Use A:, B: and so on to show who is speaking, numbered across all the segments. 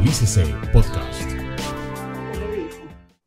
A: Actualícese Podcast.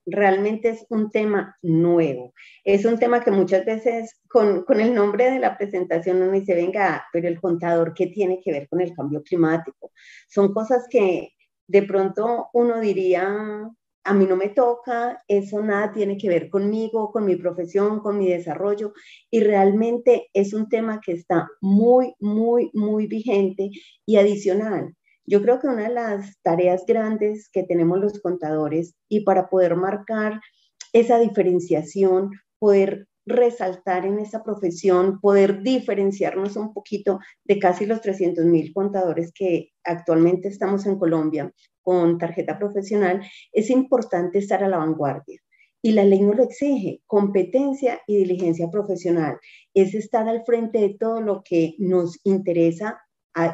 B: Realmente es un tema nuevo. Es un tema que muchas veces con, con el nombre de la presentación uno dice, venga, pero el contador, ¿qué tiene que ver con el cambio climático? Son cosas que de pronto uno diría, a mí no me toca, eso nada tiene que ver conmigo, con mi profesión, con mi desarrollo, y realmente es un tema que está muy, muy, muy vigente y adicional. Yo creo que una de las tareas grandes que tenemos los contadores y para poder marcar esa diferenciación, poder resaltar en esa profesión, poder diferenciarnos un poquito de casi los 300 mil contadores que actualmente estamos en Colombia con tarjeta profesional, es importante estar a la vanguardia. Y la ley nos lo exige, competencia y diligencia profesional. Es estar al frente de todo lo que nos interesa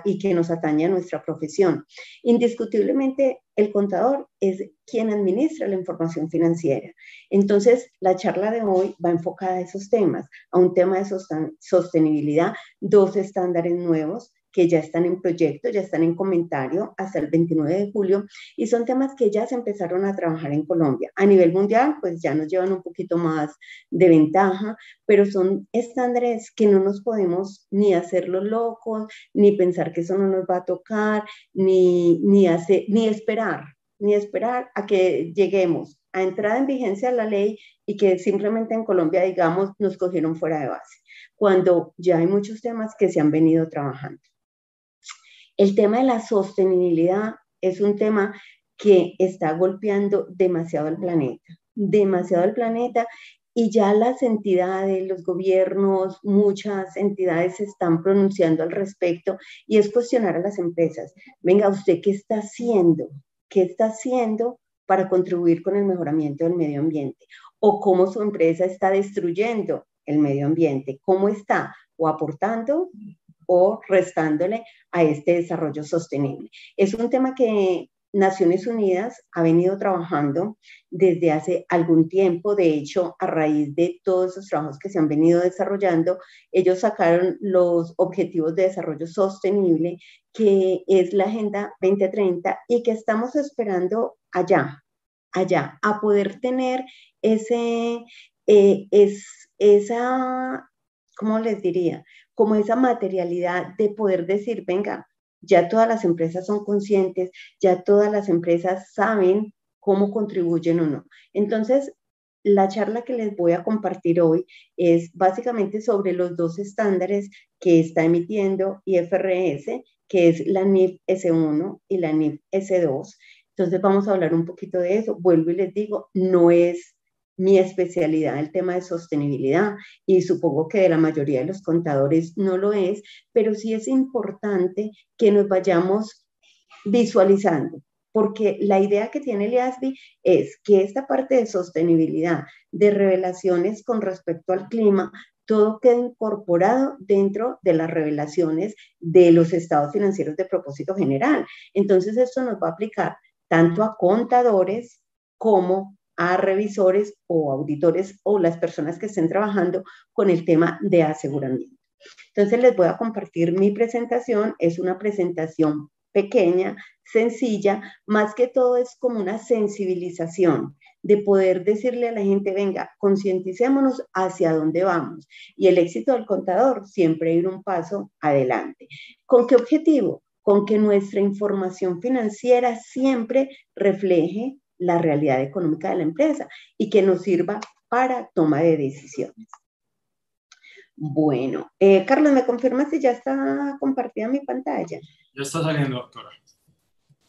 B: y que nos atañe a nuestra profesión. Indiscutiblemente, el contador es quien administra la información financiera. Entonces, la charla de hoy va enfocada a esos temas, a un tema de sostenibilidad, dos estándares nuevos que ya están en proyecto, ya están en comentario hasta el 29 de julio y son temas que ya se empezaron a trabajar en Colombia. A nivel mundial, pues ya nos llevan un poquito más de ventaja, pero son estándares que no nos podemos ni hacerlo locos, ni pensar que eso no nos va a tocar, ni, ni, ni esperar, ni esperar a que lleguemos a entrada en vigencia la ley y que simplemente en Colombia, digamos, nos cogieron fuera de base, cuando ya hay muchos temas que se han venido trabajando. El tema de la sostenibilidad es un tema que está golpeando demasiado al planeta, demasiado al planeta y ya las entidades, los gobiernos, muchas entidades se están pronunciando al respecto y es cuestionar a las empresas. Venga, ¿usted qué está haciendo? ¿Qué está haciendo para contribuir con el mejoramiento del medio ambiente? ¿O cómo su empresa está destruyendo el medio ambiente? ¿Cómo está? ¿O aportando o restándole a este desarrollo sostenible. Es un tema que Naciones Unidas ha venido trabajando desde hace algún tiempo. De hecho, a raíz de todos esos trabajos que se han venido desarrollando, ellos sacaron los Objetivos de Desarrollo Sostenible, que es la Agenda 2030 y que estamos esperando allá, allá, a poder tener ese, eh, es, esa, ¿cómo les diría? como esa materialidad de poder decir, venga, ya todas las empresas son conscientes, ya todas las empresas saben cómo contribuyen o no. Entonces, la charla que les voy a compartir hoy es básicamente sobre los dos estándares que está emitiendo IFRS, que es la NIF S1 y la NIF S2. Entonces vamos a hablar un poquito de eso. Vuelvo y les digo, no es mi especialidad el tema de sostenibilidad y supongo que de la mayoría de los contadores no lo es, pero sí es importante que nos vayamos visualizando, porque la idea que tiene el IASBI es que esta parte de sostenibilidad, de revelaciones con respecto al clima, todo queda incorporado dentro de las revelaciones de los estados financieros de propósito general. Entonces, esto nos va a aplicar tanto a contadores como a revisores o auditores o las personas que estén trabajando con el tema de aseguramiento. Entonces les voy a compartir mi presentación. Es una presentación pequeña, sencilla, más que todo es como una sensibilización de poder decirle a la gente, venga, concienticémonos hacia dónde vamos. Y el éxito del contador siempre ir un paso adelante. ¿Con qué objetivo? Con que nuestra información financiera siempre refleje la realidad económica de la empresa y que nos sirva para toma de decisiones. Bueno, eh, Carlos, ¿me confirma si ya está compartida mi pantalla?
C: Ya está saliendo, doctora.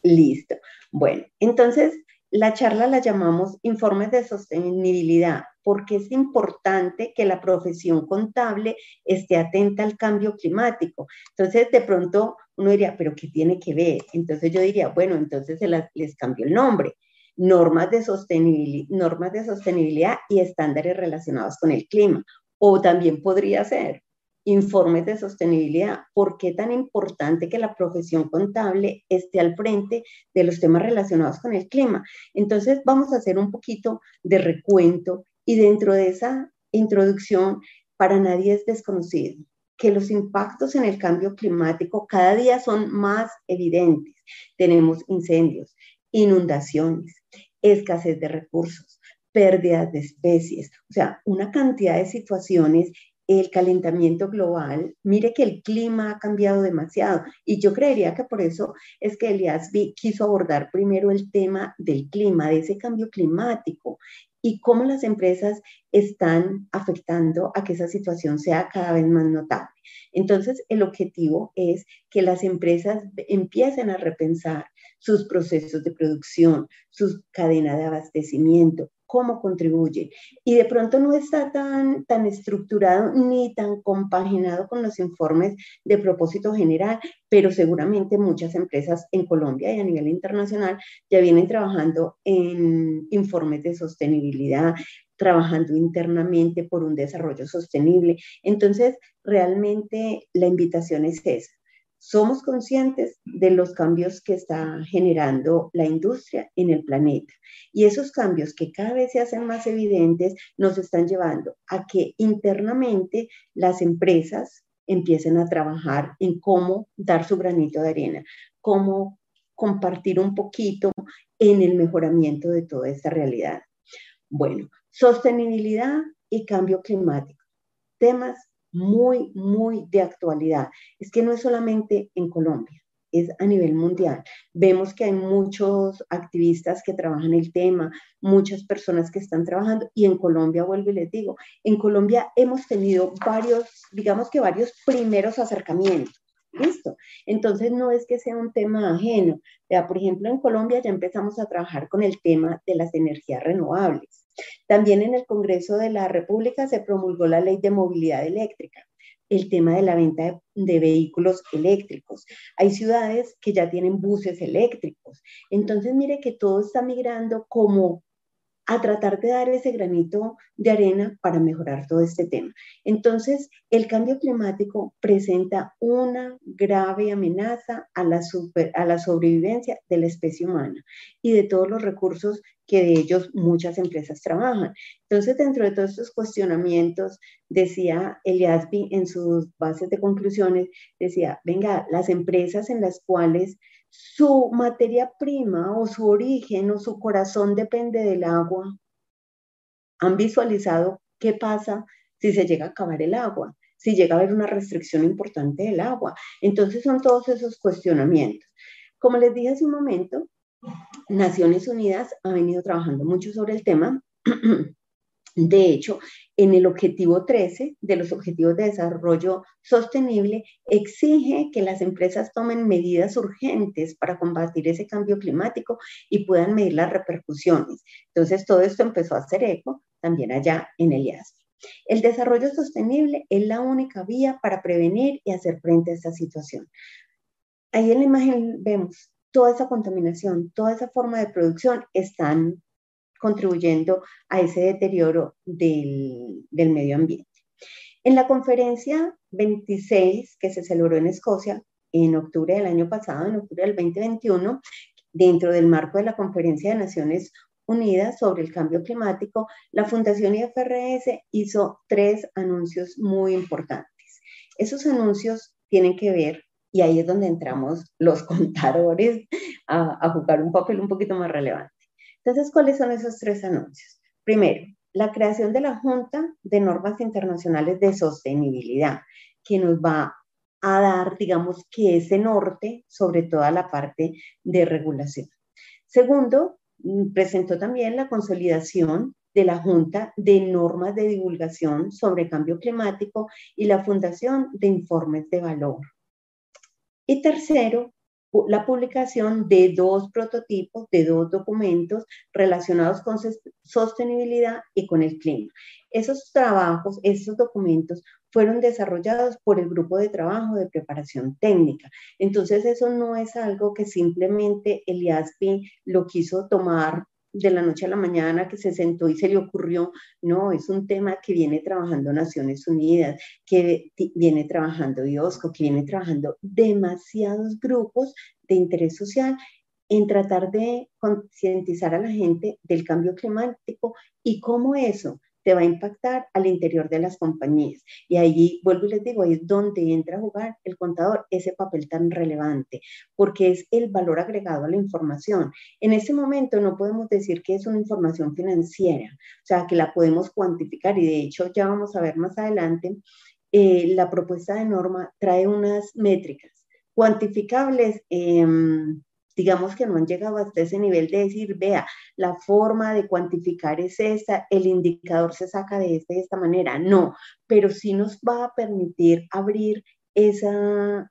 B: Listo. Bueno, entonces la charla la llamamos informes de sostenibilidad porque es importante que la profesión contable esté atenta al cambio climático. Entonces, de pronto uno diría, pero ¿qué tiene que ver? Entonces yo diría, bueno, entonces se les cambio el nombre normas de, sostenibilidad, normas de sostenibilidad y estándares relacionados con el clima. O también podría ser informes de sostenibilidad. ¿Por qué tan importante que la profesión contable esté al frente de los temas relacionados con el clima? Entonces vamos a hacer un poquito de recuento y dentro de esa introducción, para nadie es desconocido que los impactos en el cambio climático cada día son más evidentes. Tenemos incendios, inundaciones, escasez de recursos, pérdidas de especies, o sea, una cantidad de situaciones el calentamiento global, mire que el clima ha cambiado demasiado y yo creería que por eso es que Elias quiso abordar primero el tema del clima, de ese cambio climático y cómo las empresas están afectando a que esa situación sea cada vez más notable. Entonces, el objetivo es que las empresas empiecen a repensar sus procesos de producción, su cadena de abastecimiento, cómo contribuye. Y de pronto no está tan, tan estructurado ni tan compaginado con los informes de propósito general, pero seguramente muchas empresas en Colombia y a nivel internacional ya vienen trabajando en informes de sostenibilidad, trabajando internamente por un desarrollo sostenible. Entonces, realmente la invitación es esa somos conscientes de los cambios que está generando la industria en el planeta. Y esos cambios que cada vez se hacen más evidentes nos están llevando a que internamente las empresas empiecen a trabajar en cómo dar su granito de arena, cómo compartir un poquito en el mejoramiento de toda esta realidad. Bueno, sostenibilidad y cambio climático, temas muy, muy de actualidad. Es que no es solamente en Colombia, es a nivel mundial. Vemos que hay muchos activistas que trabajan el tema, muchas personas que están trabajando y en Colombia, vuelvo y les digo, en Colombia hemos tenido varios, digamos que varios primeros acercamientos. Listo. Entonces no es que sea un tema ajeno. por ejemplo, en Colombia ya empezamos a trabajar con el tema de las energías renovables. También en el Congreso de la República se promulgó la ley de movilidad eléctrica, el tema de la venta de, vehículos eléctricos. Hay ciudades que ya tienen buses eléctricos. Entonces, mire que todo está migrando como a tratar de dar ese granito de arena para mejorar todo este tema. Entonces, el cambio climático presenta una grave amenaza a la, a la sobrevivencia de la especie humana y de todos los recursos que de ellos muchas empresas trabajan. Entonces, dentro de todos estos cuestionamientos, decía Eliasby en sus bases de conclusiones, decía, venga, las empresas en las cuales su materia prima o su origen o su corazón depende del agua, han visualizado qué pasa si se llega a acabar el agua, si llega a haber una restricción importante del agua. Entonces son todos esos cuestionamientos. Como les dije hace un momento, Naciones Unidas ha venido trabajando mucho sobre el tema. De hecho, en el objetivo 13 de los Objetivos de Desarrollo Sostenible, exige que las empresas tomen medidas urgentes para combatir ese cambio climático y puedan medir las repercusiones. Entonces, todo esto empezó a hacer eco también allá en el IASP. El desarrollo sostenible es la única vía para prevenir y hacer frente a esta situación. Ahí en la imagen vemos toda esa contaminación, toda esa forma de producción están contribuyendo a ese deterioro del, del medio ambiente. En la conferencia 26 que se celebró en Escocia en octubre del año pasado, en octubre del 2021, dentro del marco de la Conferencia de Naciones Unidas sobre el Cambio Climático, la Fundación IFRS hizo tres anuncios muy importantes. Esos anuncios tienen que ver y ahí es donde entramos los contadores a, jugar un papel un poquito más relevante. Entonces, ¿cuáles son esos tres anuncios? Primero, la creación de la Junta de Normas Internacionales de Sostenibilidad, que nos va a dar, digamos, que ese norte sobre toda la parte de regulación. Segundo, mm, presentó también la consolidación de la Junta de Normas de Divulgación sobre Cambio Climático y la Fundación de Informes de Valor. Y tercero, la publicación de dos prototipos, de dos documentos relacionados con sostenibilidad y con el clima. Esos trabajos, esos documentos fueron desarrollados por el grupo de trabajo de preparación técnica. Entonces, eso no es algo que simplemente el IASPI lo quiso tomar de la noche a la mañana que se sentó y se le ocurrió, no, es un tema que viene trabajando Naciones Unidas, que viene trabajando IOSCO, que viene trabajando demasiados grupos de interés social en tratar de concientizar a la gente del cambio climático y cómo eso te va a impactar al interior de las compañías. Y allí, vuelvo y les digo, es donde entra a jugar el contador ese papel tan relevante, porque es el valor agregado a la información. En ese momento no podemos decir que es una información financiera, o sea, que la podemos cuantificar y de hecho ya vamos a ver más adelante, eh, la propuesta de norma trae unas métricas cuantificables. Eh, digamos que no han llegado hasta ese nivel de decir, vea, la forma de cuantificar es esta, el indicador se saca de esta de esta manera. No, pero sí nos va a permitir abrir esa,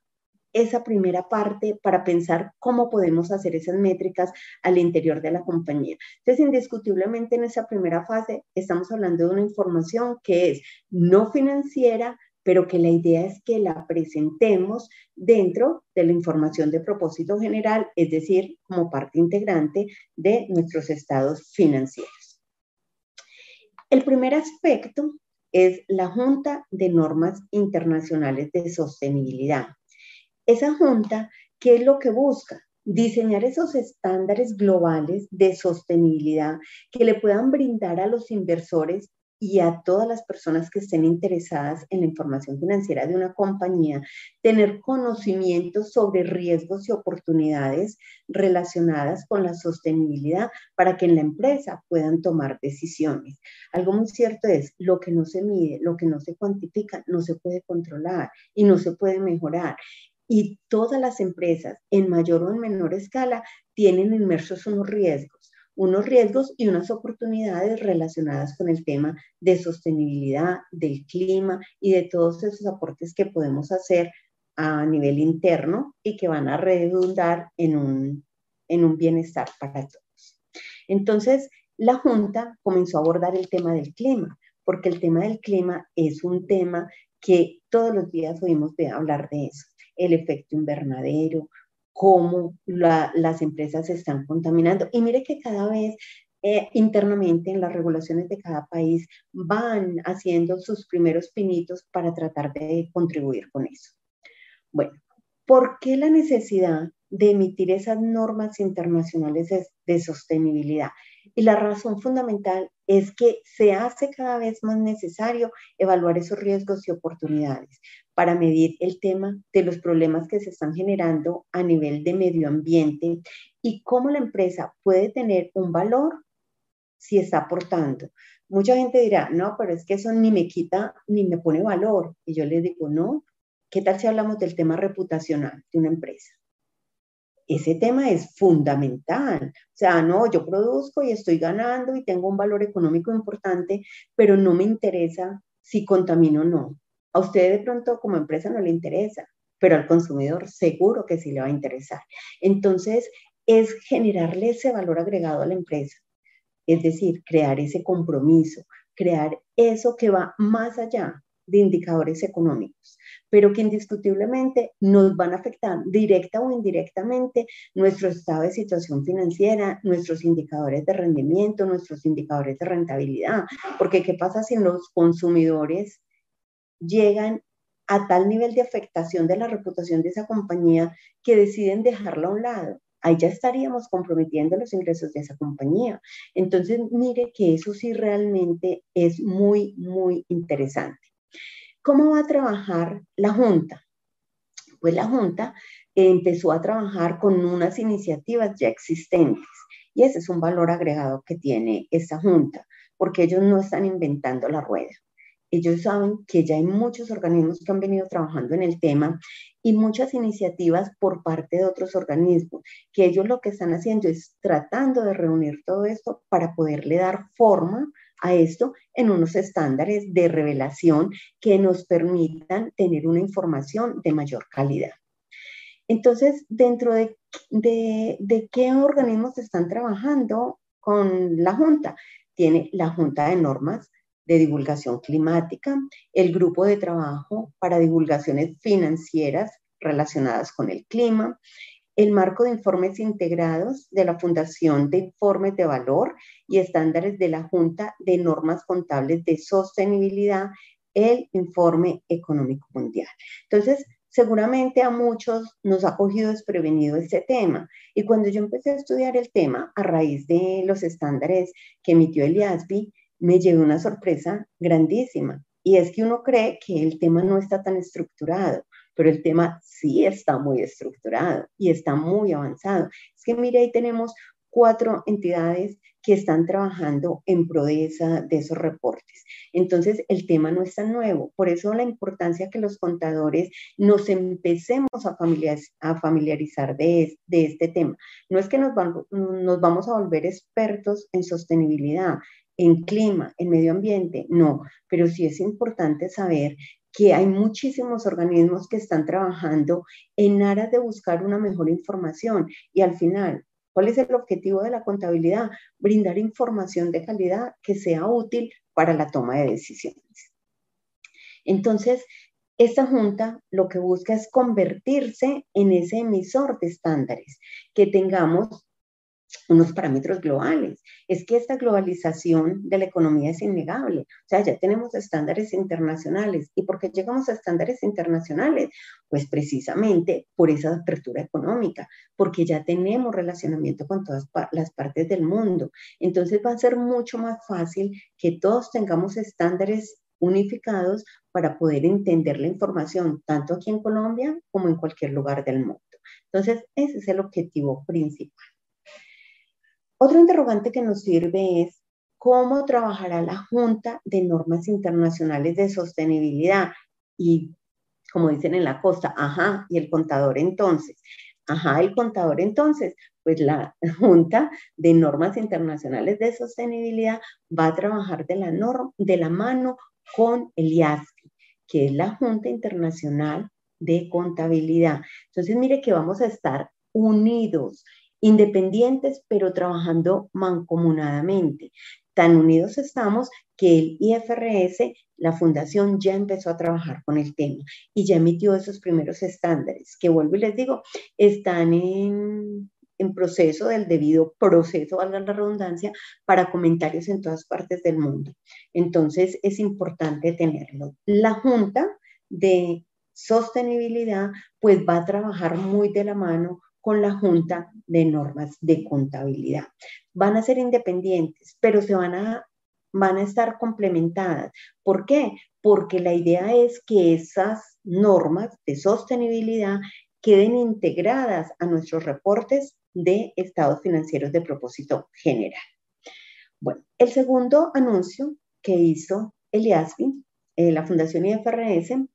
B: esa primera parte para pensar cómo podemos hacer esas métricas al interior de la compañía. Entonces, indiscutiblemente en esa primera fase estamos hablando de una información que es no financiera, pero que la idea es que la presentemos dentro de la información de propósito general, es decir, como parte integrante de nuestros estados financieros. El primer aspecto es la Junta de Normas Internacionales de Sostenibilidad. Esa junta, ¿qué es lo que busca? Diseñar esos estándares globales de sostenibilidad que le puedan brindar a los inversores y a todas las personas que estén interesadas en la información financiera de una compañía, tener conocimiento sobre riesgos y oportunidades relacionadas con la sostenibilidad para que en la empresa puedan tomar decisiones. Algo muy cierto es, lo que no se mide, lo que no se cuantifica, no se puede controlar y no se puede mejorar. Y todas las empresas, en mayor o en menor escala, tienen inmersos unos riesgos unos riesgos y unas oportunidades relacionadas con el tema de sostenibilidad, del clima y de todos esos aportes que podemos hacer a nivel interno y que van a redundar en un, en un bienestar para todos. Entonces, la Junta comenzó a abordar el tema del clima, porque el tema del clima es un tema que todos los días oímos hablar de eso, el efecto invernadero, cómo las empresas se están contaminando. Y mire que cada vez eh, internamente en las regulaciones de cada país van haciendo sus primeros pinitos para tratar de contribuir con eso. Bueno, ¿por qué la necesidad de emitir esas normas internacionales de, sostenibilidad? Y la razón fundamental es que se hace cada vez más necesario evaluar esos riesgos y oportunidades para medir el tema de los problemas que se están generando a nivel de medio ambiente y cómo la empresa puede tener un valor si está aportando. Mucha gente dirá, no, pero es que eso ni me quita ni me pone valor. Y yo les digo, no, ¿qué tal si hablamos del tema reputacional de una empresa? Ese tema es fundamental. O sea, no, yo produzco y estoy ganando y tengo un valor económico importante, pero no me interesa si contamino o no. A usted de pronto como empresa no le interesa, pero al consumidor seguro que sí le va a interesar. Entonces, es generarle ese valor agregado a la empresa, es decir, crear ese compromiso, crear eso que va más allá de indicadores económicos, pero que indiscutiblemente nos van a afectar directa o indirectamente nuestro estado de situación financiera, nuestros indicadores de rendimiento, nuestros indicadores de rentabilidad, porque ¿qué pasa si los consumidores llegan a tal nivel de afectación de la reputación de esa compañía que deciden dejarla a un lado. Ahí ya estaríamos comprometiendo los ingresos de esa compañía. Entonces, mire que eso sí realmente es muy, muy interesante. ¿Cómo va a trabajar la Junta? Pues la Junta empezó a trabajar con unas iniciativas ya existentes y ese es un valor agregado que tiene esta Junta, porque ellos no están inventando la rueda ellos saben que ya hay muchos organismos que han venido trabajando en el tema y muchas iniciativas por parte de otros organismos, que ellos lo que están haciendo es tratando de reunir todo esto para poderle dar forma a esto en unos estándares de revelación que nos permitan tener una información de mayor calidad. Entonces, dentro de, de, qué organismos están trabajando con la Junta, tiene la Junta de Normas, de divulgación climática, el grupo de trabajo para divulgaciones financieras relacionadas con el clima, el marco de informes integrados de la Fundación de Informes de Valor y estándares de la Junta de Normas Contables de Sostenibilidad, el Informe Económico Mundial. Entonces, seguramente a muchos nos ha cogido desprevenido este tema. Y cuando yo empecé a estudiar el tema a raíz de los estándares que emitió el IASBI, me llevé una sorpresa grandísima. Y es que uno cree que el tema no está tan estructurado, pero el tema sí está muy estructurado y está muy avanzado. Es que mire, ahí tenemos cuatro entidades que están trabajando en pro de, esos reportes. Entonces, el tema no es tan nuevo. Por eso la importancia que los contadores nos empecemos a, familiarizar de, este tema. No es que nos, nos vamos a volver expertos en sostenibilidad, en clima, en medio ambiente, no, pero sí es importante saber que hay muchísimos organismos que están trabajando en aras de buscar una mejor información y al final ¿Cuál es el objetivo de la contabilidad? Brindar información de calidad que sea útil para la toma de decisiones. Entonces, esta junta lo que busca es convertirse en ese emisor de estándares, que tengamos unos parámetros globales. Es que esta globalización de la economía es innegable. O sea, ya tenemos estándares internacionales. ¿Y por qué llegamos a estándares internacionales? Pues precisamente por esa apertura económica, porque ya tenemos relacionamiento con todas las partes del mundo. Entonces va a ser mucho más fácil que todos tengamos estándares unificados para poder entender la información, tanto aquí en Colombia como en cualquier lugar del mundo. Entonces, ese es el objetivo principal. Otro interrogante que nos sirve es cómo trabajará la Junta de Normas Internacionales de Sostenibilidad y, como dicen en la costa, ajá, y el contador entonces. Ajá, el contador entonces, pues la Junta de Normas Internacionales de Sostenibilidad va a trabajar de la, de la mano con el IASCI, que es la Junta Internacional de Contabilidad. Entonces, mire que vamos a estar unidos independientes, pero trabajando mancomunadamente. Tan unidos estamos que el IFRS, la fundación, ya empezó a trabajar con el tema y ya emitió esos primeros estándares, que vuelvo y les digo, están en, proceso del debido proceso, valga la redundancia, para comentarios en todas partes del mundo. Entonces, es importante tenerlo. La Junta de Sostenibilidad, pues va a trabajar muy de la mano con la Junta de Normas de Contabilidad. Van a ser independientes, pero se van a, van a estar complementadas. ¿Por qué? Porque la idea es que esas normas de sostenibilidad queden integradas a nuestros reportes de estados financieros de propósito general. Bueno, el segundo anuncio que hizo el IASPI, eh, la Fundación IFRS,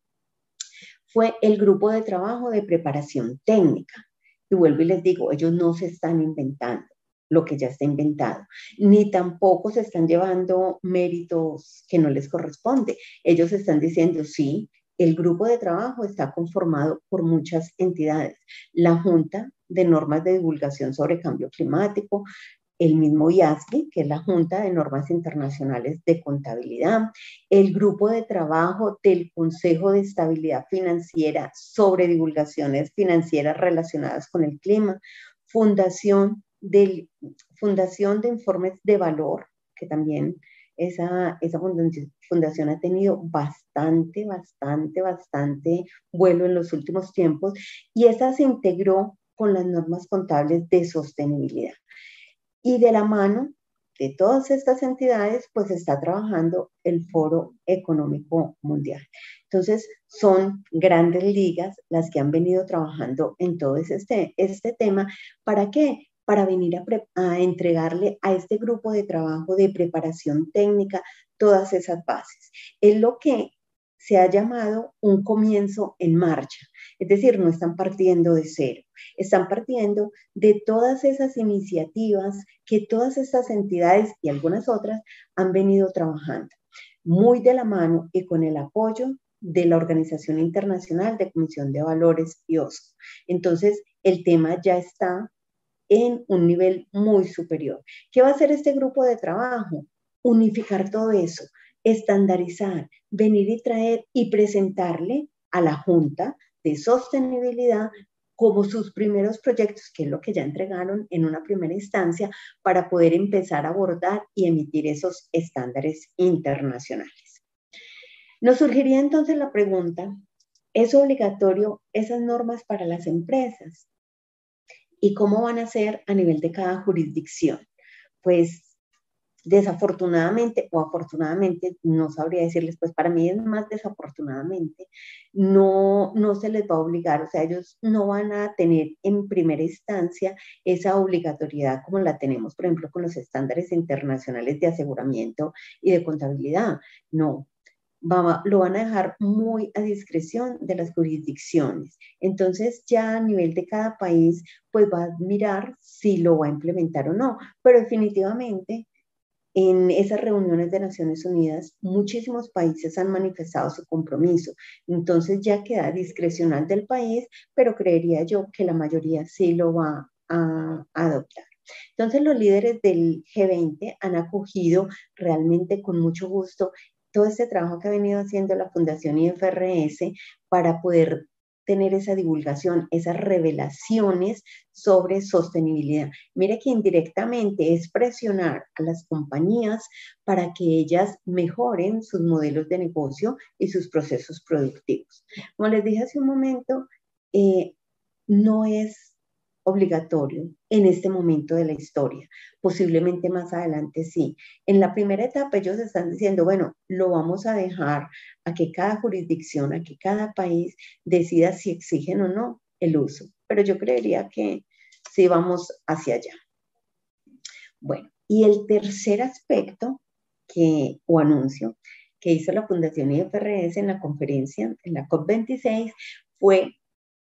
B: fue el grupo de trabajo de preparación técnica. Y vuelvo y les digo, ellos no se están inventando lo que ya está inventado, ni tampoco se están llevando méritos que no les corresponde. Ellos están diciendo, sí, el grupo de trabajo está conformado por muchas entidades. La Junta de Normas de Divulgación sobre Cambio Climático, el mismo IASCI, que es la Junta de Normas Internacionales de Contabilidad, el grupo de trabajo del Consejo de Estabilidad Financiera sobre divulgaciones financieras relacionadas con el clima, Fundación, del, fundación de Informes de Valor, que también esa, esa fundación ha tenido bastante, bastante, bastante vuelo en los últimos tiempos y esa se integró con las normas contables de sostenibilidad. Y de la mano de todas estas entidades, pues está trabajando el Foro Económico Mundial. Entonces, son grandes ligas las que han venido trabajando en todo este, este tema. ¿Para qué? Para venir a, a entregarle a este grupo de trabajo de preparación técnica todas esas bases. Es lo que se ha llamado un comienzo en marcha. Es decir, no están partiendo de cero, están partiendo de todas esas iniciativas que todas estas entidades y algunas otras han venido trabajando, muy de la mano y con el apoyo de la Organización Internacional de Comisión de Valores y OSCO. Entonces, el tema ya está en un nivel muy superior. ¿Qué va a hacer este grupo de trabajo? Unificar todo eso, estandarizar, venir y traer y presentarle a la Junta de Sostenibilidad como sus primeros proyectos, que es lo que ya entregaron en una primera instancia, para poder empezar a abordar y emitir esos estándares internacionales. Nos surgiría entonces la pregunta, ¿es obligatorio esas normas para las empresas? ¿Y cómo van a ser a nivel de cada jurisdicción? Pues desafortunadamente o afortunadamente, no sabría decirles, pues para mí es más desafortunadamente, no, no se les va a obligar, o sea, ellos no van a tener en primera instancia esa obligatoriedad como la tenemos, por ejemplo, con los estándares internacionales de aseguramiento y de contabilidad. No, lo van a dejar muy a discreción de las jurisdicciones. Entonces ya a nivel de cada país, pues va a mirar si lo va a implementar o no, pero definitivamente en esas reuniones de Naciones Unidas, muchísimos países han manifestado su compromiso. Entonces ya queda discrecional del país, pero creería yo que la mayoría sí lo va a, adoptar. Entonces los líderes del G20 han acogido realmente con mucho gusto todo este trabajo que ha venido haciendo la Fundación IFRS para poder tener esa divulgación, esas revelaciones sobre sostenibilidad. Mire que indirectamente es presionar a las compañías para que ellas mejoren sus modelos de negocio y sus procesos productivos. Como les dije hace un momento, eh, no es obligatorio en este momento de la historia. Posiblemente más adelante sí. En la primera etapa ellos están diciendo, bueno, lo vamos a dejar a que cada jurisdicción, a que cada país decida si exigen o no el uso. Pero yo creería que sí vamos hacia allá. Bueno, y el tercer aspecto que, o anuncio que hizo la Fundación IFRS en la conferencia, en la COP26, fue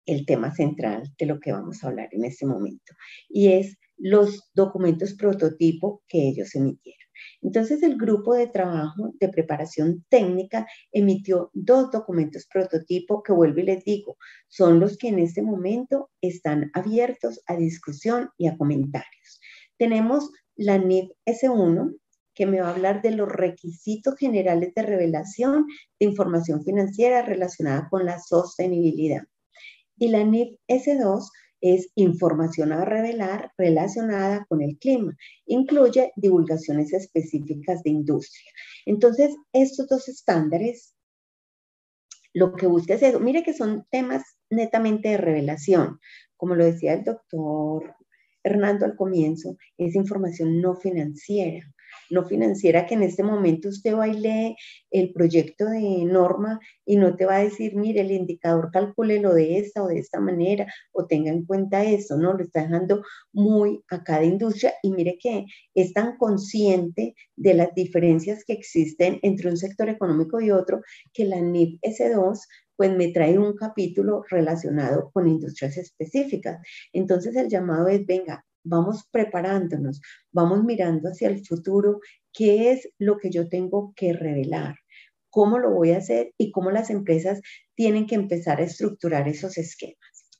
B: el tema central de lo que vamos a hablar en este momento, y es los documentos prototipo que ellos emitieron. Entonces, el grupo de trabajo de preparación técnica emitió dos documentos prototipo que vuelvo y les digo, son los que en este momento están abiertos a discusión y a comentarios. Tenemos la NIF S1, que me va a hablar de los requisitos generales de revelación de información financiera relacionada con la sostenibilidad. Y la NIF S2 es información a revelar relacionada con el clima. Incluye divulgaciones específicas de industria. Entonces, estos dos estándares, lo que busca es eso. Mire que son temas netamente de revelación. Como lo decía el doctor Hernando al comienzo, es información no financiera no financiera que en este momento usted lee el proyecto de norma y no te va a decir, mire, el indicador lo de esta o de esta manera o tenga en cuenta eso, ¿no? Lo está dejando muy a cada industria y mire que es tan consciente de las diferencias que existen entre un sector económico y otro que la NIP S2 pues me trae un capítulo relacionado con industrias específicas. Entonces el llamado es, venga, vamos preparándonos, vamos mirando hacia el futuro, qué es lo que yo tengo que revelar, cómo lo voy a hacer y cómo las empresas tienen que empezar a estructurar esos esquemas.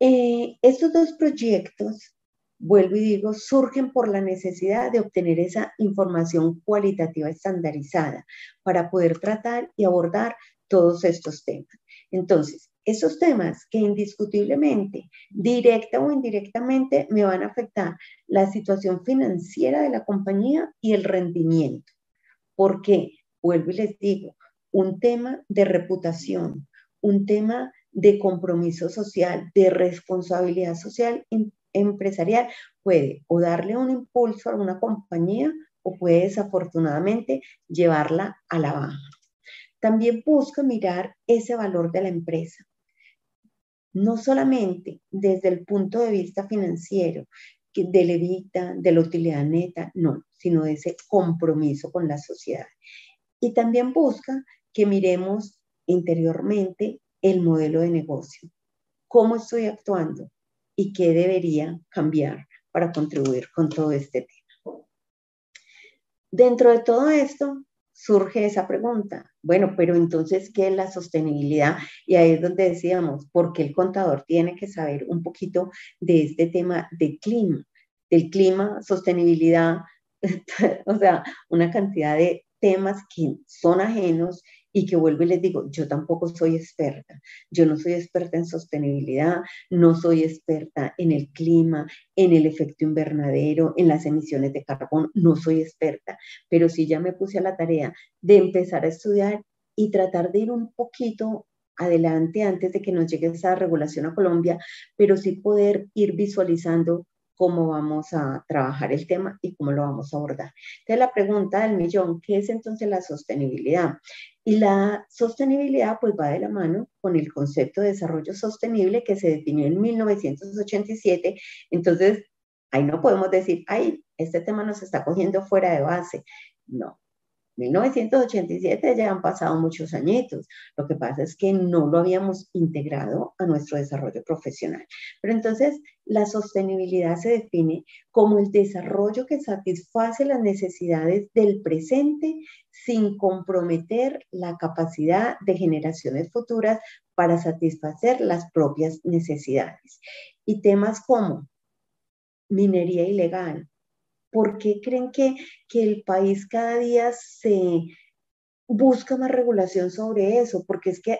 B: Eh, estos dos proyectos, vuelvo y digo, surgen por la necesidad de obtener esa información cualitativa estandarizada para poder tratar y abordar todos estos temas. Entonces, esos temas que indiscutiblemente, directa o indirectamente, me van a afectar la situación financiera de la compañía y el rendimiento. Porque, vuelvo y les digo, un tema de reputación, un tema de compromiso social, de responsabilidad social em, empresarial, puede o darle un impulso a una compañía o puede desafortunadamente llevarla a la baja. También busca mirar ese valor de la empresa no solamente desde el punto de vista financiero, de levita, de la utilidad neta, no, sino de ese compromiso con la sociedad. Y también busca que miremos interiormente el modelo de negocio, cómo estoy actuando y qué debería cambiar para contribuir con todo este tema. Dentro de todo esto, surge esa pregunta. Bueno, pero entonces, ¿qué es la sostenibilidad? Y ahí es donde decíamos, porque el contador tiene que saber un poquito de este tema de clima, del clima, sostenibilidad, o sea, una cantidad de temas que son ajenos y que vuelvo y les digo, yo tampoco soy experta. Yo no soy experta en sostenibilidad, no soy experta en el clima, en el efecto invernadero, en las emisiones de carbón, no soy experta, pero sí ya me puse a la tarea de empezar a estudiar y tratar de ir un poquito adelante antes de que nos llegue esa regulación a Colombia, pero sí poder ir visualizando cómo vamos a trabajar el tema y cómo lo vamos a abordar. Entonces, la pregunta del millón, ¿qué es entonces la sostenibilidad? Y la sostenibilidad pues va de la mano con el concepto de desarrollo sostenible que se definió en 1987. Entonces, ahí no podemos decir, ay, este tema nos está cogiendo fuera de base. No, 1987 ya han pasado muchos añitos. Lo que pasa es que no lo habíamos integrado a nuestro desarrollo profesional. Pero entonces la sostenibilidad se define como el desarrollo que satisface las necesidades del presente sin comprometer la capacidad de generaciones futuras para satisfacer las propias necesidades. Y temas como minería ilegal, ¿Por qué creen que, el país cada día se busca más regulación sobre eso? Porque es que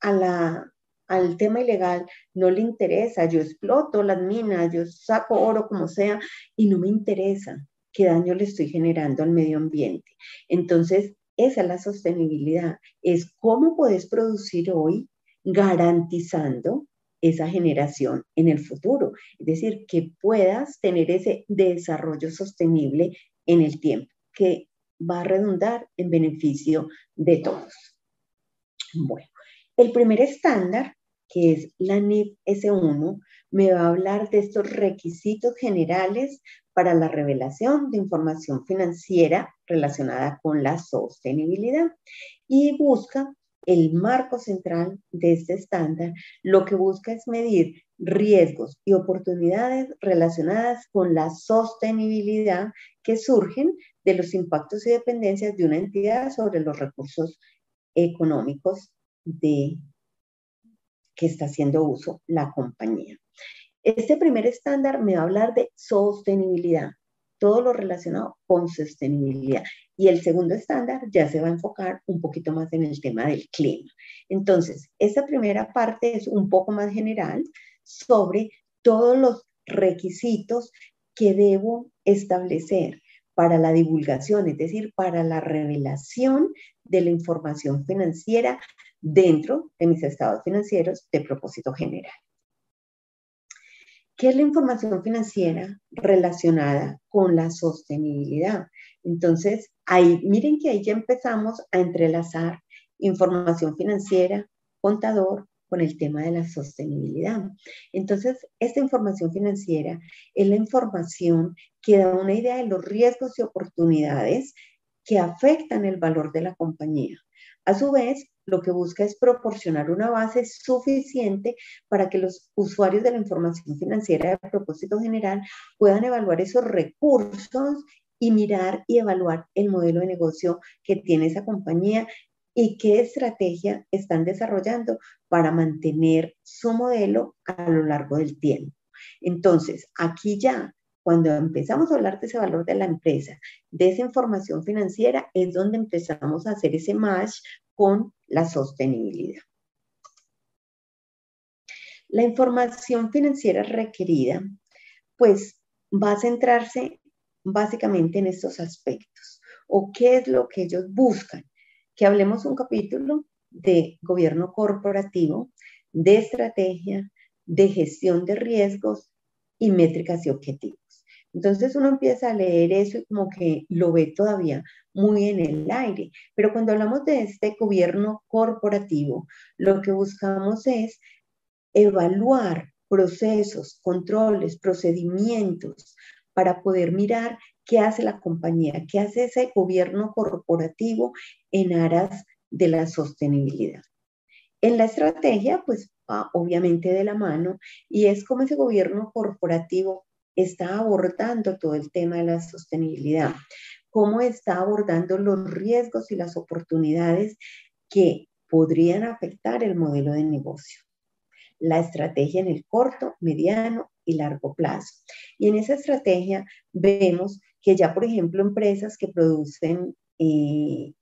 B: a la, al tema ilegal no le interesa. Yo exploto las minas, yo saco oro como sea y no me interesa qué daño le estoy generando al medio ambiente. Entonces, esa es la sostenibilidad, es cómo puedes producir hoy garantizando esa generación en el futuro. Es decir, que puedas tener ese desarrollo sostenible en el tiempo, que va a redundar en beneficio de todos. Bueno, el primer estándar, que es la NIF S1, me va a hablar de estos requisitos generales para la revelación de información financiera relacionada con la sostenibilidad y busca el marco central de este estándar lo que busca es medir riesgos y oportunidades relacionadas con la sostenibilidad que surgen de los impactos y dependencias de una entidad sobre los recursos económicos de que está haciendo uso la compañía. Este primer estándar me va a hablar de sostenibilidad, todo lo relacionado con sostenibilidad. Y el segundo estándar ya se va a enfocar un poquito más en el tema del clima. Entonces, esta primera parte es un poco más general sobre todos los requisitos que debo establecer para la divulgación, es decir, para la revelación de la información financiera dentro de mis estados financieros de propósito general. ¿Qué es la información financiera relacionada con la sostenibilidad? Entonces, ahí, miren que ahí ya empezamos a entrelazar información financiera, contador, con el tema de la sostenibilidad. Entonces, esta información financiera es la información que da una idea de los riesgos y oportunidades que afectan el valor de la compañía. A su vez, lo que busca es proporcionar una base suficiente para que los usuarios de la información financiera de propósito general puedan evaluar esos recursos y mirar y evaluar el modelo de negocio que tiene esa compañía y qué estrategia están desarrollando para mantener su modelo a lo largo del tiempo. Entonces, aquí ya, cuando empezamos a hablar de ese valor de la empresa, de esa información financiera, es donde empezamos a hacer ese match con la sostenibilidad. La información financiera requerida, pues va a centrarse básicamente en estos aspectos. ¿O qué es lo que ellos buscan? Que hablemos un capítulo de gobierno corporativo, de estrategia, de gestión de riesgos y métricas y objetivos. Entonces uno empieza a leer eso y como que lo ve todavía muy en el aire. Pero cuando hablamos de este gobierno corporativo, lo que buscamos es evaluar procesos, controles, procedimientos para poder mirar qué hace la compañía, qué hace ese gobierno corporativo en aras de la sostenibilidad. En la estrategia, pues va obviamente de la mano y es como ese gobierno corporativo está abordando todo el tema de la sostenibilidad, cómo está abordando los riesgos y las oportunidades que podrían afectar el modelo de negocio, la estrategia en el corto, mediano y largo plazo. Y en esa estrategia vemos que ya, por ejemplo, empresas que producen eh,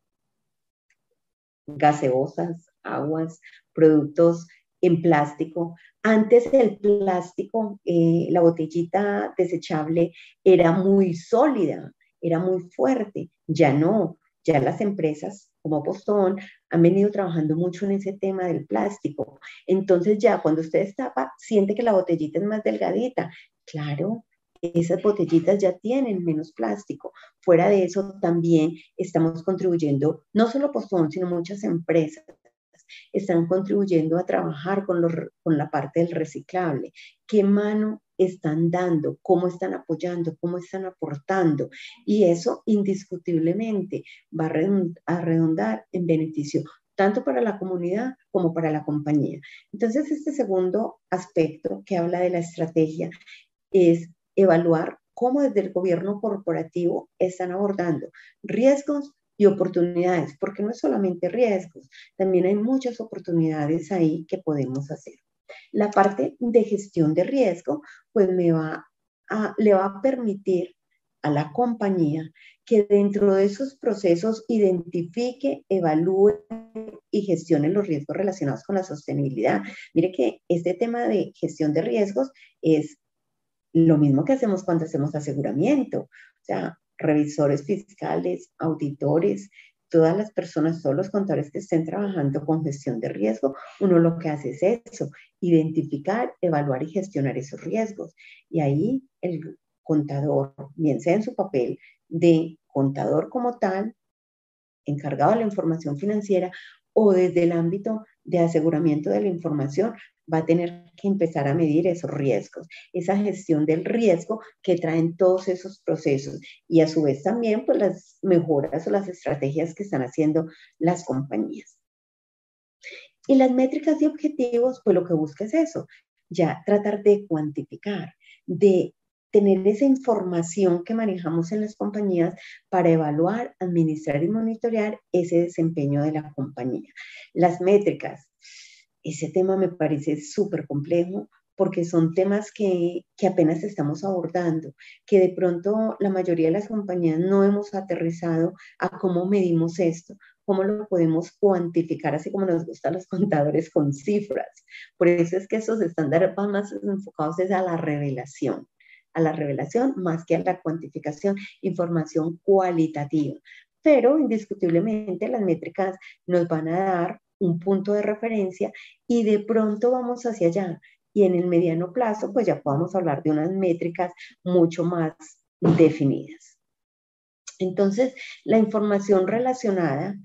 B: gaseosas, aguas, productos en plástico. Antes el plástico, eh, la botellita desechable era muy sólida, era muy fuerte. Ya no, ya las empresas como Postón han venido trabajando mucho en ese tema del plástico. Entonces ya cuando usted tapa, siente que la botellita es más delgadita. Claro, esas botellitas ya tienen menos plástico. Fuera de eso, también estamos contribuyendo, no solo Postón, sino muchas empresas están contribuyendo a trabajar con, con la parte del reciclable. ¿Qué mano están dando? ¿Cómo están apoyando? ¿Cómo están aportando? Y eso indiscutiblemente va a redundar en beneficio tanto para la comunidad como para la compañía. Entonces, este segundo aspecto que habla de la estrategia es evaluar cómo desde el gobierno corporativo están abordando riesgos y oportunidades, porque no es solamente riesgos, también hay muchas oportunidades ahí que podemos hacer. La parte de gestión de riesgo, pues me va a, le va a permitir a la compañía que dentro de esos procesos identifique, evalúe y gestione los riesgos relacionados con la sostenibilidad. Mire que este tema de gestión de riesgos es lo mismo que hacemos cuando hacemos aseguramiento. O sea, revisores fiscales, auditores, todas las personas, todos los contadores que estén trabajando con gestión de riesgo, uno lo que hace es eso, identificar, evaluar y gestionar esos riesgos. Y ahí el contador, bien sea en su papel de contador como tal, encargado de la información financiera, o desde el ámbito de aseguramiento de la información, va a tener que empezar a medir esos riesgos, esa gestión del riesgo que traen todos esos procesos y a su vez también pues las mejoras o las estrategias que están haciendo las compañías. Y las métricas y objetivos, pues lo que busca es eso, ya tratar de cuantificar, de tener esa información que manejamos en las compañías para evaluar, administrar y monitorear ese desempeño de la compañía. Las métricas, ese tema me parece súper complejo porque son temas que, que, apenas estamos abordando, que de pronto la mayoría de las compañías no hemos aterrizado a cómo medimos esto, cómo lo podemos cuantificar, así como nos gustan los contadores con cifras. Por eso es que esos estándares van más enfocados a la revelación, a la revelación más que a la cuantificación, información cualitativa. Pero indiscutiblemente las métricas nos van a dar un punto de referencia y de pronto vamos hacia allá. Y en el mediano plazo, pues ya podamos hablar de unas métricas mucho más definidas. Entonces, la información relacionada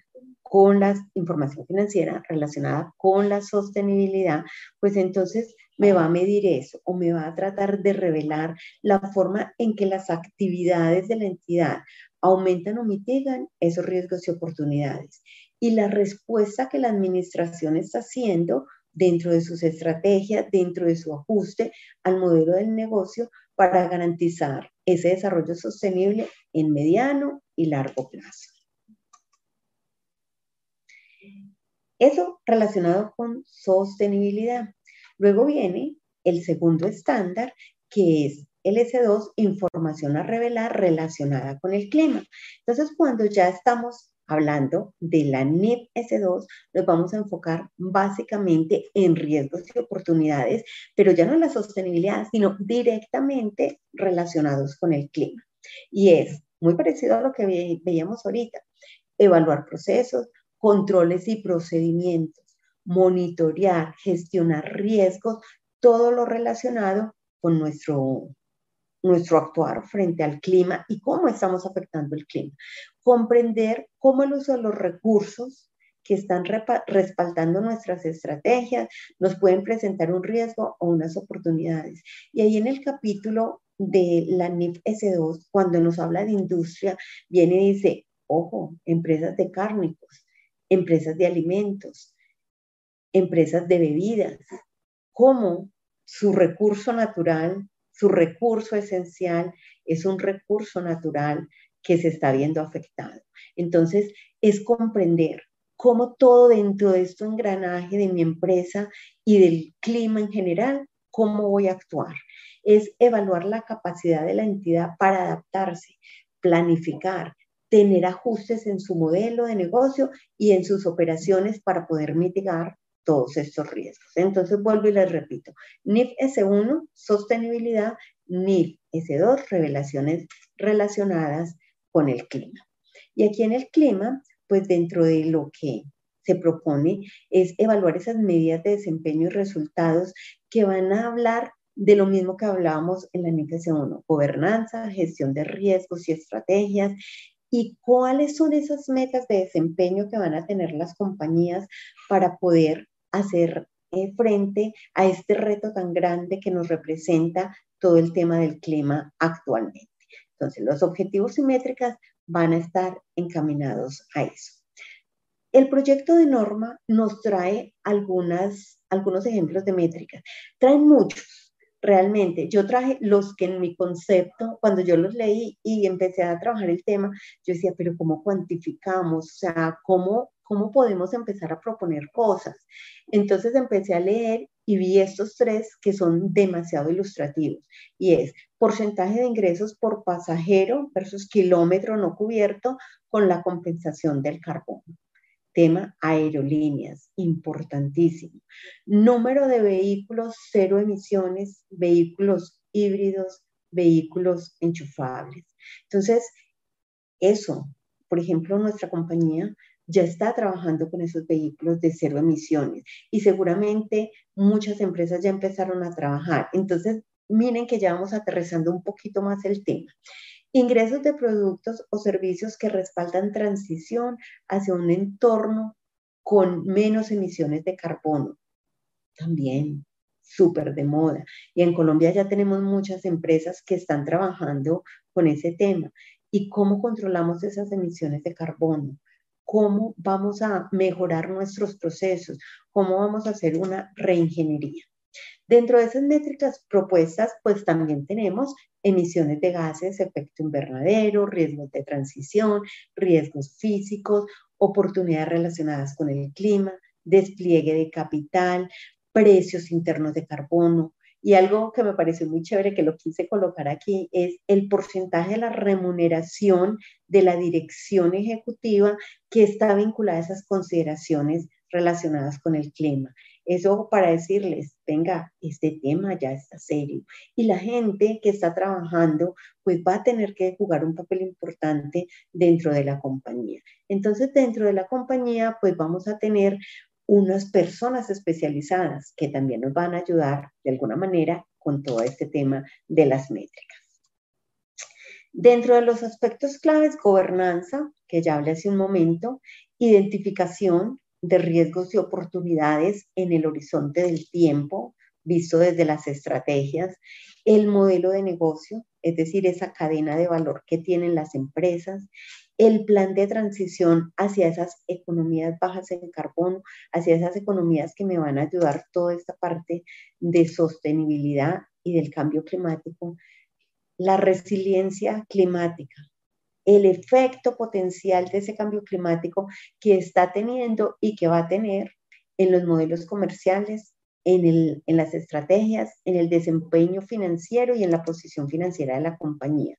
B: con la información financiera relacionada con la sostenibilidad, pues entonces me va a medir eso o me va a tratar de revelar la forma en que las actividades de la entidad aumentan o mitigan esos riesgos y oportunidades y la respuesta que la administración está haciendo dentro de sus estrategias, dentro de su ajuste al modelo del negocio para garantizar ese desarrollo sostenible en mediano y largo plazo. Eso relacionado con sostenibilidad. Luego viene el segundo estándar, que es el S2, información a revelar relacionada con el clima. Entonces, cuando ya estamos hablando de la NIP S2, nos vamos a enfocar básicamente en riesgos y oportunidades, pero ya no en la sostenibilidad, sino directamente relacionados con el clima. Y es muy parecido a lo que veíamos ahorita, evaluar procesos, controles y procedimientos, monitorear, gestionar riesgos, todo lo relacionado con nuestro nuestro actuar frente al clima y cómo estamos afectando el clima. Comprender cómo el uso de los recursos que están respaldando nuestras estrategias nos pueden presentar un riesgo o unas oportunidades. Y ahí en el capítulo de la NIF S2, cuando nos habla de industria, viene y dice, ojo, empresas de cárnicos, empresas de alimentos, empresas de bebidas, cómo su recurso natural su recurso esencial es un recurso natural que se está viendo afectado. Entonces, es comprender cómo todo dentro de este engranaje de mi empresa y del clima en general, cómo voy a actuar. Es evaluar la capacidad de la entidad para adaptarse, planificar, tener ajustes en su modelo de negocio y en sus operaciones para poder mitigar todos estos riesgos. Entonces vuelvo y les repito, NIF S1, sostenibilidad, NIF S2, revelaciones relacionadas con el clima. Y aquí en el clima, pues dentro de lo que se propone es evaluar esas medidas de desempeño y resultados que van a hablar de lo mismo que hablábamos en la NIPS 1, gobernanza, gestión de riesgos y estrategias, y cuáles son esas metas de desempeño que van a tener las compañías para poder hacer eh, frente a este reto tan grande que nos representa todo el tema del clima actualmente. Entonces, los objetivos y métricas van a estar encaminados a eso. El proyecto de norma nos trae algunas, algunos ejemplos de métricas. Trae muchos, realmente. Yo traje los que en mi concepto, cuando yo los leí y empecé a trabajar el tema, yo decía, pero ¿cómo cuantificamos? O sea, ¿cómo, cómo podemos empezar a proponer cosas? Entonces empecé a leer y vi estos tres que son demasiado ilustrativos. Y es porcentaje de ingresos por pasajero versus kilómetro no cubierto con la compensación del carbono. Tema aerolíneas, importantísimo. Número de vehículos cero emisiones, vehículos híbridos, vehículos enchufables. Entonces, eso, por ejemplo, nuestra compañía ya está trabajando con esos vehículos de cero emisiones y seguramente muchas empresas ya empezaron a trabajar. Entonces, miren que ya vamos aterrizando un poquito más el tema. Ingresos de productos o servicios que respaldan transición hacia un entorno con menos emisiones de carbono. También súper de moda. Y en Colombia ya tenemos muchas empresas que están trabajando con ese tema. ¿Y cómo controlamos esas emisiones de carbono? ¿Cómo vamos a mejorar nuestros procesos? ¿Cómo vamos a hacer una reingeniería? Dentro de esas métricas propuestas, pues también tenemos emisiones de gases, efecto invernadero, riesgos de transición, riesgos físicos, oportunidades relacionadas con el clima, despliegue de capital, precios internos de carbono. Y algo que me pareció muy chévere que lo quise colocar aquí es el porcentaje de la remuneración de la dirección ejecutiva que está vinculada a esas consideraciones relacionadas con el clima. Eso para decirles, venga, este tema ya está serio. Y la gente que está trabajando, pues va a tener que jugar un papel importante dentro de la compañía. Entonces, dentro de la compañía, pues vamos a tener unas personas especializadas que también nos van a ayudar de alguna manera con todo este tema de las métricas. Dentro de los aspectos claves, gobernanza, que ya hablé hace un momento, identificación, de riesgos y oportunidades en el horizonte del tiempo, visto desde las estrategias, el modelo de negocio, es decir, esa cadena de valor que tienen las empresas, el plan de transición hacia esas economías bajas en carbono, hacia esas economías que me van a ayudar toda esta parte de sostenibilidad y del cambio climático, la resiliencia climática, el efecto potencial de ese cambio climático que está teniendo y que va a tener en los modelos comerciales, en, en, las estrategias, en el desempeño financiero y en la posición financiera de la compañía.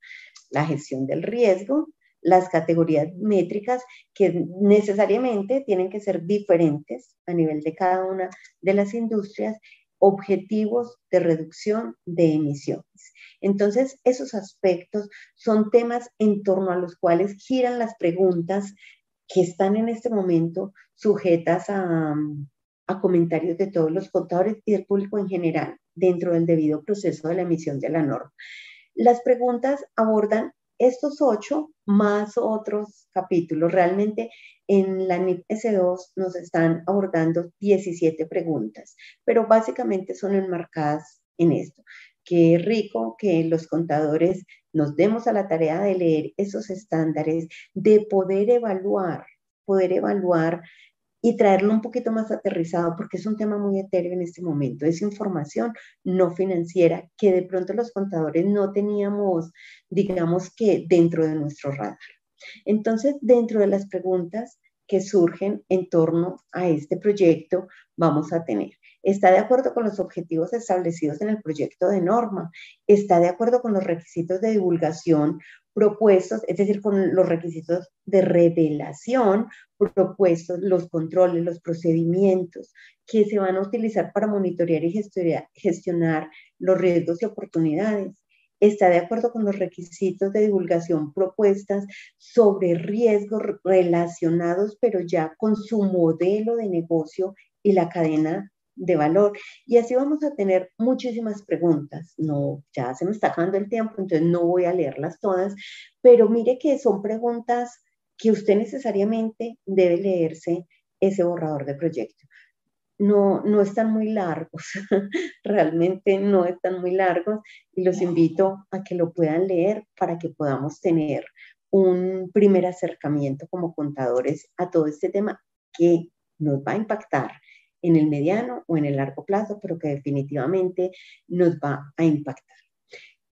B: La gestión del riesgo, las categorías métricas que necesariamente tienen que ser diferentes a nivel de cada una de las industrias objetivos de reducción de emisiones. Entonces, esos aspectos son temas en torno a los cuales giran las preguntas que están en este momento sujetas a, comentarios de todos los contadores y del público en general dentro del debido proceso de la emisión de la norma. Las preguntas abordan estos ocho más otros capítulos. Realmente en la NIP S2 nos están abordando 17 preguntas, pero básicamente son enmarcadas en esto. Qué rico que los contadores nos demos a la tarea de leer esos estándares, de poder evaluar, poder evaluar y traerlo un poquito más aterrizado, porque es un tema muy etéreo en este momento. Es información no financiera que de pronto los contadores no teníamos, digamos que dentro de nuestro radar. Entonces, dentro de las preguntas que surgen en torno a este proyecto, vamos a tener, ¿está de acuerdo con los objetivos establecidos en el proyecto de norma? ¿Está de acuerdo con los requisitos de divulgación propuestos, es decir, con los requisitos de revelación propuestos, los controles, los procedimientos que se van a utilizar para monitorear y gestionar los riesgos y oportunidades. Está de acuerdo con los requisitos de divulgación propuestas sobre riesgos relacionados, pero ya con su modelo de negocio y la cadena de valor. Y así vamos a tener muchísimas preguntas. No, ya se me está acabando el tiempo, entonces no voy a leerlas todas, pero mire que son preguntas que usted necesariamente debe leerse ese borrador de proyecto. No, no están muy largos, realmente no están muy largos y los invito a que lo puedan leer para que podamos tener un primer acercamiento como contadores a todo este tema que nos va a impactar en el mediano o en el largo plazo, pero que definitivamente nos va a impactar.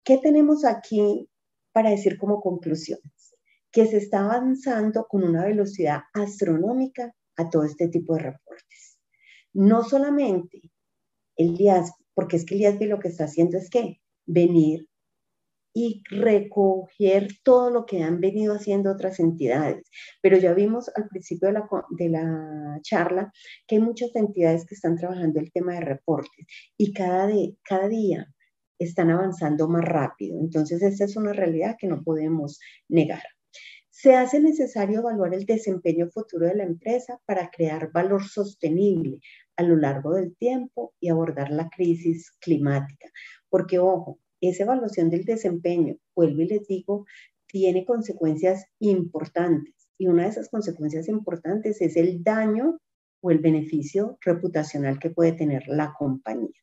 B: ¿Qué tenemos aquí para decir como conclusiones? Que se está avanzando con una velocidad astronómica a todo este tipo de reportes. No solamente el IASB, porque es que el IASB lo que está haciendo es que venir y recoger todo lo que han venido haciendo otras entidades. Pero ya vimos al principio de la, de la charla que hay muchas entidades que están trabajando el tema de reportes y cada, de, cada día están avanzando más rápido. Entonces, esta es una realidad que no podemos negar. Se hace necesario evaluar el desempeño futuro de la empresa para crear valor sostenible a lo largo del tiempo y abordar la crisis climática. Porque, ojo, esa evaluación del desempeño, vuelvo y les digo, tiene consecuencias importantes. Y una de esas consecuencias importantes es el daño o el beneficio reputacional que puede tener la compañía.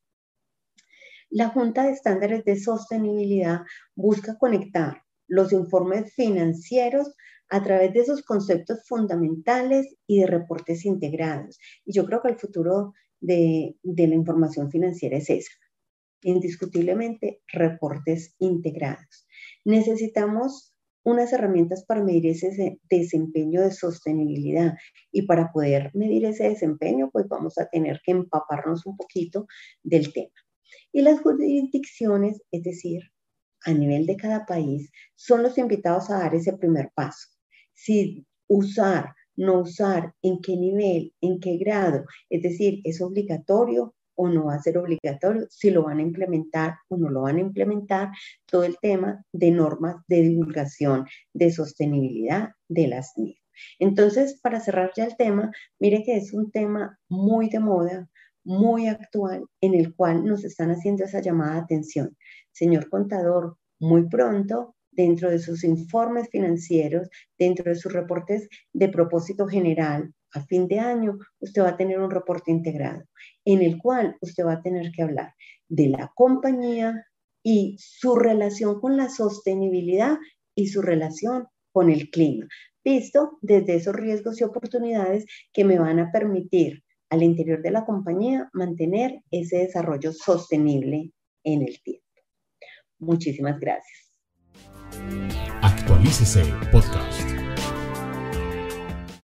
B: La Junta de Estándares de Sostenibilidad busca conectar los informes financieros a través de esos conceptos fundamentales y de reportes integrados. Y yo creo que el futuro de, la información financiera es esa indiscutiblemente reportes integrados. Necesitamos unas herramientas para medir ese desempeño de sostenibilidad y para poder medir ese desempeño, pues vamos a tener que empaparnos un poquito del tema. Y las jurisdicciones, es decir, a nivel de cada país, son los invitados a dar ese primer paso. Si usar, no usar, en qué nivel, en qué grado, es decir, es obligatorio o no va a ser obligatorio, si lo van a implementar o no lo van a implementar, todo el tema de normas de divulgación de sostenibilidad de las NIF. Entonces, para cerrar ya el tema, mire que es un tema muy de moda, muy actual, en el cual nos están haciendo esa llamada de atención. Señor contador, muy pronto dentro de sus informes financieros, dentro de sus reportes de propósito general, a fin de año, usted va a tener un reporte integrado en el cual usted va a tener que hablar de la compañía y su relación con la sostenibilidad y su relación con el clima, visto desde esos riesgos y oportunidades que me van a permitir al interior de la compañía mantener ese desarrollo sostenible en el tiempo. Muchísimas gracias. Actualícese podcast.